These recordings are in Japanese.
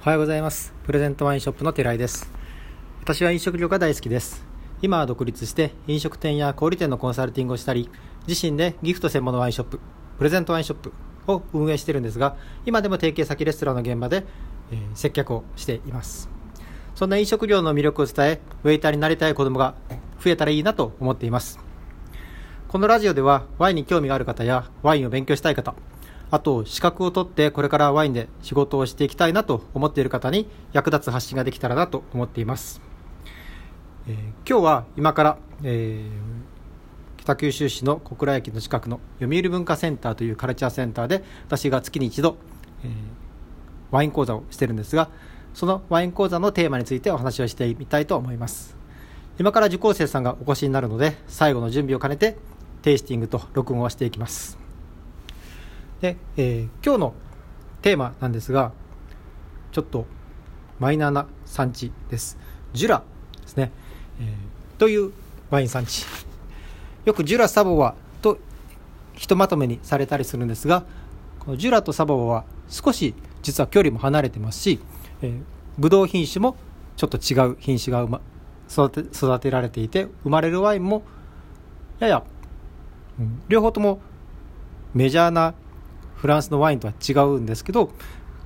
おはようございます。プレゼントワインショップの寺井です。私は飲食業が大好きです。今は独立して飲食店や小売店のコンサルティングをしたり、自身でギフト専門のワインショップ、プレゼントワインショップを運営してるんですが、今でも提携先レストランの現場で、えー接客をしています。そんな飲食業の魅力を伝え、ウェイターになりたい子供が増えたらいいなと思っています。このラジオではワインに興味がある方やワインを勉強したい方、あと資格を取ってこれからワインで仕事をしていきたいなと思っている方に役立つ発信ができたらなと思っています。えー今日は今から、えー北九州市の小倉駅の近くの読売文化センターというカルチャーセンターで私が月に一度、えーワイン講座をしてるんですがそのワイン講座のテーマについてお話をしてみたいと思います今から受講生さんがお越しになるので最後の準備を兼ねてテイスティングと録音をしていきますで、えー今日のテーマなんですがちょっとマイナーな産地です。ジュラですね、えーというワイン産地。よくジュラサボワとひとまとめにされたりするんですがこのジュラとサボワは少し実は距離も離れてますし、えー、ブドウ品種もちょっと違う品種がま育て育てられていて生まれるワインもやや、うん両方ともメジャーなフランスのワインとは違うんですけど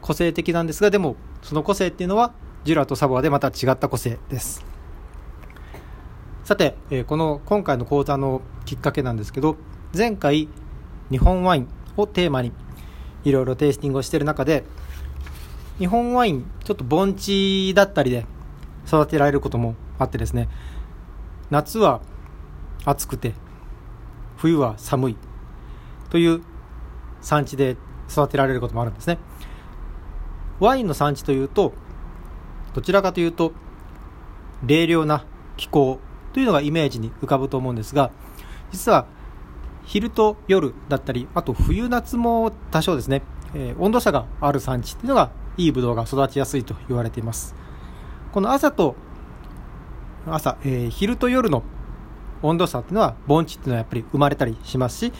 個性的なんですがでもその個性っていうのはジュラとサボワでまた違った個性です。さて、えこの今回の講座のきっかけなんですけど前回日本ワインをテーマにいろいろテイスティングをしている中で日本ワインちょっと盆地だったりで育てられることもあってですね夏は暑くて冬は寒いという産地で育てられることもあるんですね。ワインの産地というとどちらかというと冷涼な気候というのがイメージに浮かぶと思うんですが実は昼と夜だったりあと冬夏も多少ですね、えー温度差がある産地というのがいいブドウが育ちやすいと言われています。この朝と朝、えー昼と夜の温度差っていうのは盆地っていうのはやっぱり生まれたりしますし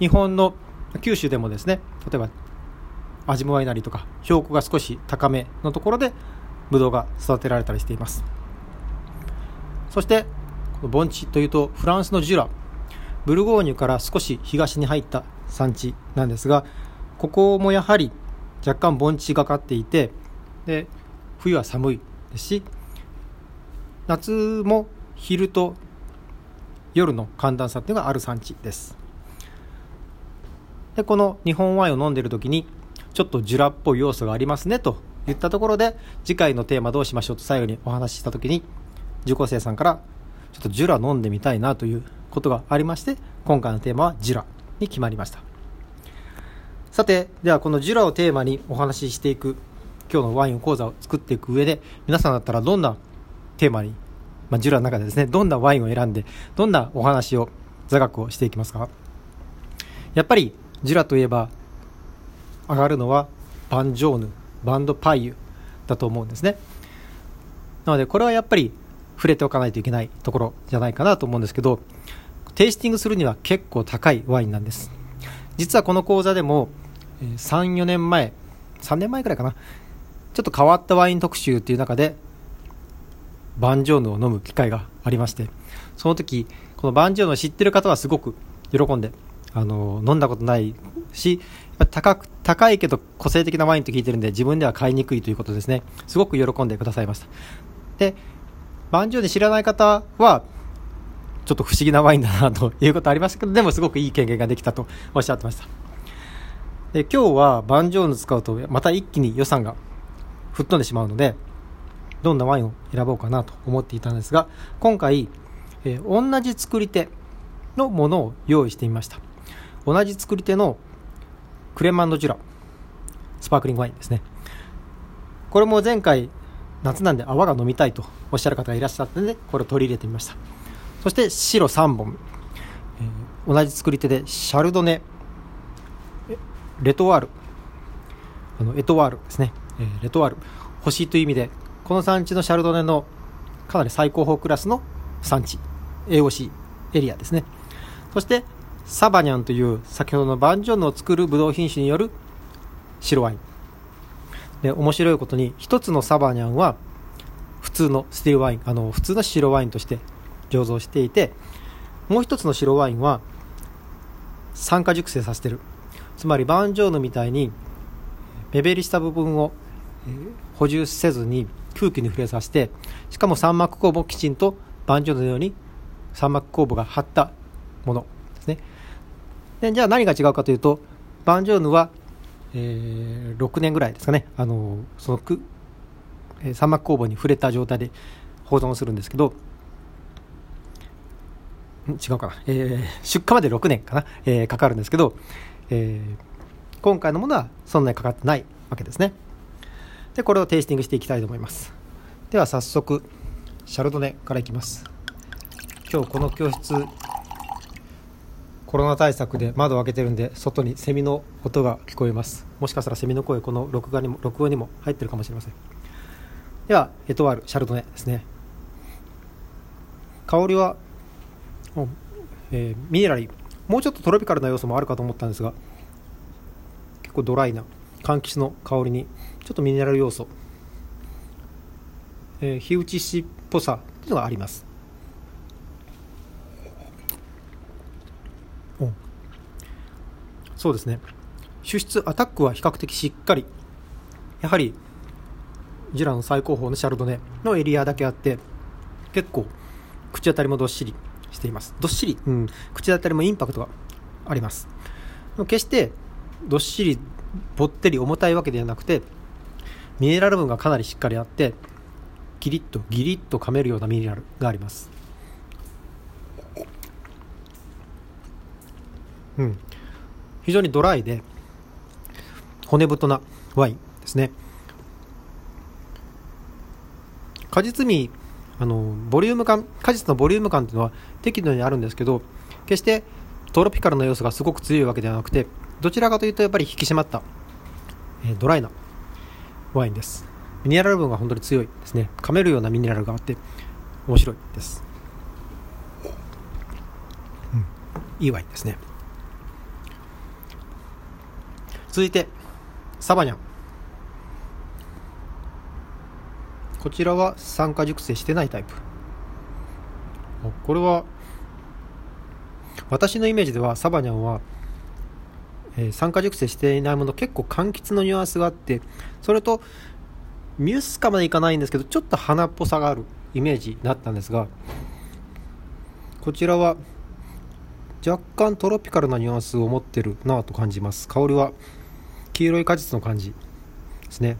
日本の九州でもですね例えば味もワイナリーとか標高が少し高めのところでブドウが育てられたりしています。そしてこの盆地というとフランスのジュラブルゴーニュから少し東に入った産地なんですがここもやはり若干盆地がかっていてで冬は寒いですし夏も昼と夜の寒暖差っていうのがある産地です。でこの日本ワインを飲んでいる時にちょっとジュラっぽい要素がありますねと言ったところで次回のテーマどうしましょうと最後にお話しした時に受講生さんからちょっとジュラ飲んでみたいなということがありまして今回のテーマはジュラに決まりました。さてではこのジュラをテーマにお話ししていく今日のワイン講座を作っていく上で皆さんだったらどんなテーマに、まあ、ジュラの中でですねどんなワインを選んでどんなお話を座学をしていきますか？やっぱりジュラといえば上がるのはバンジョーヌバンドパイユだと思うんですね。なのでこれはやっぱり触れておかないといけないところじゃないかなと思うんですけどテイスティングするには結構高いワインなんです。実はこの講座でも34年前3年前くらいかなちょっと変わったワイン特集っていう中でバンジョーヌを飲む機会がありましてその時このバンジョーヌを知ってる方はすごく喜んであの飲んだことないし高く高いけど個性的なワインと聞いてるんで自分では買いにくいということですね。すごく喜んでくださいました。でバンジョーヌ知らない方はちょっと不思議なワインだなということありましたけどでもすごくいい経験ができたとおっしゃってました。で今日はバンジョーヌ使うとまた一気に予算が吹っ飛んでしまうのでどんなワインを選ぼうかなと思っていたんですが今回、えー同じ作り手のものを用意してみました。同じ作り手のクレマンドジュラスパークリングワインですね。これも前回夏なんで泡が飲みたいとおっしゃる方がいらっしゃったのでこれを取り入れてみました。そして白3本、えー同じ作り手でシャルドネレトワール。あのエトワールですね、えーレトワール。星という意味でこの産地のシャルドネのかなり最高峰クラスの産地 AOC エリアですね。そしてサバニャンという先ほどのバンジョンヌを作るブドウ品種による白ワイン。で面白いことに一つのサバニャンは普通のスティールワインあの普通の白ワインとして醸造していてもう一つの白ワインは酸化熟成させてる。つまりバンジョーヌみたいに目減りした部分を補充せずに空気に触れさせてしかも三膜酵母をきちんとバンジョーヌのように三膜酵母が張ったもの。でじゃあ何が違うかというとバンジョーヌは、えー、6年ぐらいですかね。あのそのく、えー、三膜酵母に触れた状態で保存するんですけど違うかな、えー、出荷まで6年かな、えー、かかるんですけど、えー、今回のものはそんなにかかってないわけですね。でこれをテイスティングしていきたいと思います。では早速シャルドネからいきます。今日この教室コロナ対策で窓を開けてるんで外にセミの音が聞こえます。もしかしたらセミの声この録画にも録音にも入ってるかもしれません。ではエトワールシャルドネですね。香りはえー、ミネラリー。もうちょっとトロピカルな要素もあるかと思ったんですが結構ドライな柑橘の香りにちょっとミネラル要素、えー、火打ちしっぽさっていうのがあります。そうですね。主質アタックは比較的しっかり。やはりジュラの最高峰のシャルドネのエリアだけあって結構口当たりもどっしりしています。どっしり、うん、口当たりもインパクトがあります。決してどっしりぼってり重たいわけではなくてミネラル分がかなりしっかりあってギリッとギリッと噛めるようなミネラルがあります。うん。非常にドライで骨太なワインですね。果実味あのボリューム感果実のボリューム感っていうのは適度にあるんですけど決してトロピカルな要素がすごく強いわけではなくてどちらかというとやっぱり引き締まった、えー、ドライなワインです。ミネラル分が本当に強いですね。噛めるようなミネラルがあって面白いです、うん、いいワインですね続いてサバニャン。こちらは酸化熟成してないタイプ。これは私のイメージではサバニャンは、えー、酸化熟成していないもの結構柑橘のニュアンスがあってそれとミュースカまでいかないんですけどちょっと花っぽさがあるイメージだったんですがこちらは若干トロピカルなニュアンスを持ってるなと感じます。香りは黄色い果実の感じ。ですね。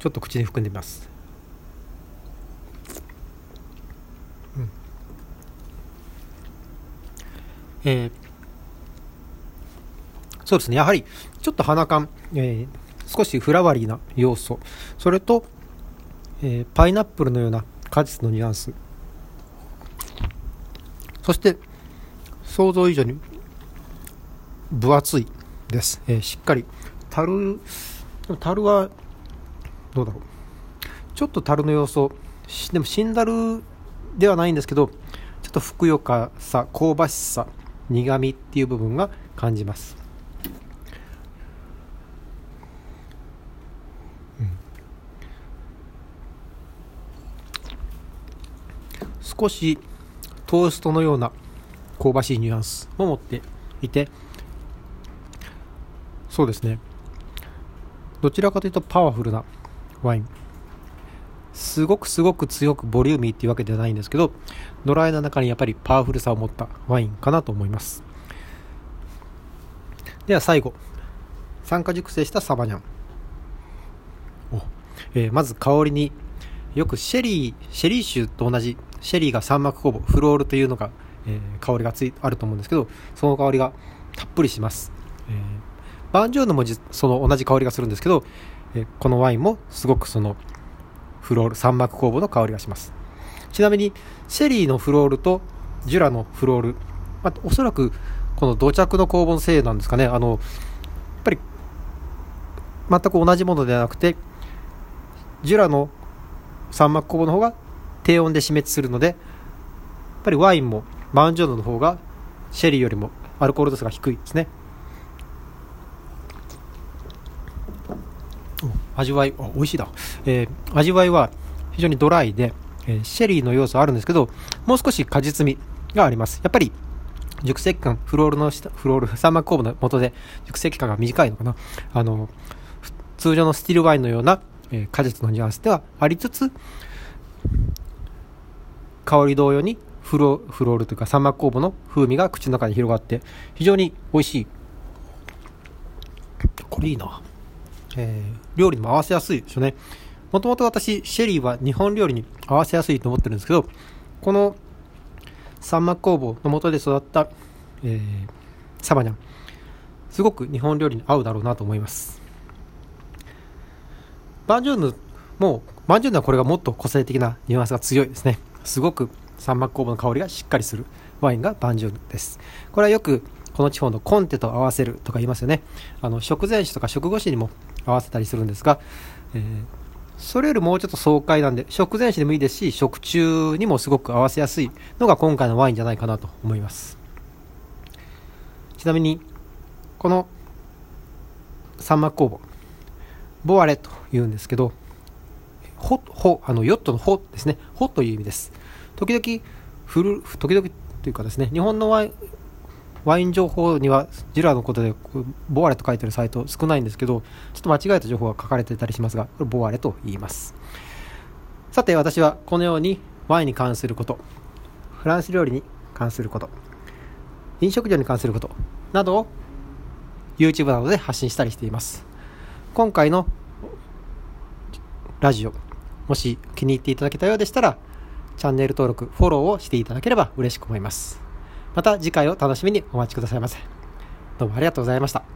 ちょっと口に含んでみます、うん、えー、そうですね。やはりちょっと鼻感、えー、少しフラワリーな要素。それと、えー、パイナップルのような果実のニュアンス。そして想像以上に分厚い。です、えー、しっかり。樽樽はどうだろう。ちょっと樽の要素でも死んだるではないんですけどちょっとふくよかさ香ばしさ苦みっていう部分が感じます、うん、少しトーストのような香ばしいニュアンスを持っていてそうですね。どちらかというとパワフルなワイン。すごくすごく強くボリューミーっていうわけではないんですけどドライな中にやっぱりパワフルさを持ったワインかなと思います。では最後。酸化熟成したサバニャン。えー、まず香りによくシェリーシェリー酒と同じシェリーが三膜酵母フロールというのが、えー、香りがついあると思うんですけどその香りがたっぷりします、えー、バンジョーヌもその同じ香りがするんですけどえこのワインもすごくそのフロール三膜酵母の香りがします。ちなみにシェリーのフロールとジュラのフロール、まあ、おそらくこの土着の酵母のせいなんですかね。あのやっぱり全く同じものではなくてジュラの三膜酵母の方が低温で死滅するのでやっぱりワインもマウンジョードの方がシェリーよりもアルコール度数が低いですね。味わいあ美味しいだ、えー、味わいは非常にドライで、えー、シェリーの要素あるんですけどもう少し果実味があります。やっぱり熟成期間フロールのフロール三膜酵母の元で熟成期間が短いのかな。あの通常のスティールワインのような、えー、果実のニュアンスではありつつ香り同様にフロフロールというか三膜酵母の風味が口の中に広がって非常に美味しい。これいいな、えー、料理にも合わせやすいですよね。もともと私シェリーは日本料理に合わせやすいと思ってるんですけどこの三膜工房の元で育った、えー、サバニャンすごく日本料理に合うだろうなと思います。バンジューヌもうバンジューヌはこれがもっと個性的なニュアンスが強いですね。すごく三膜工房の香りがしっかりするワインがバンジューヌです。これはよくこの地方のコンテと合わせるとか言いますよね。あの食前酒とか食後酒にも合わせたりするんですが、えー、それよりもうちょっと爽快なんで食前酒でもいいですし食中にもすごく合わせやすいのが今回のワインじゃないかなと思います。ちなみにこの三幕工房ボワレというんですけどホホあのヨットのホですね。ホという意味です。時々フル時々というかですね日本のワインワイン情報にはジラのことでボワレと書いてるサイト少ないんですけどちょっと間違えた情報が書かれてたりしますがこれボワレと言います。さて私はこのようにワインに関することフランス料理に関すること飲食業に関することなどを YouTube などで発信したりしています。今回のラジオもし気に入っていただけたようでしたらチャンネル登録フォローをしていただければ嬉しく思います。また次回を楽しみにお待ちくださいませ。どうもありがとうございました。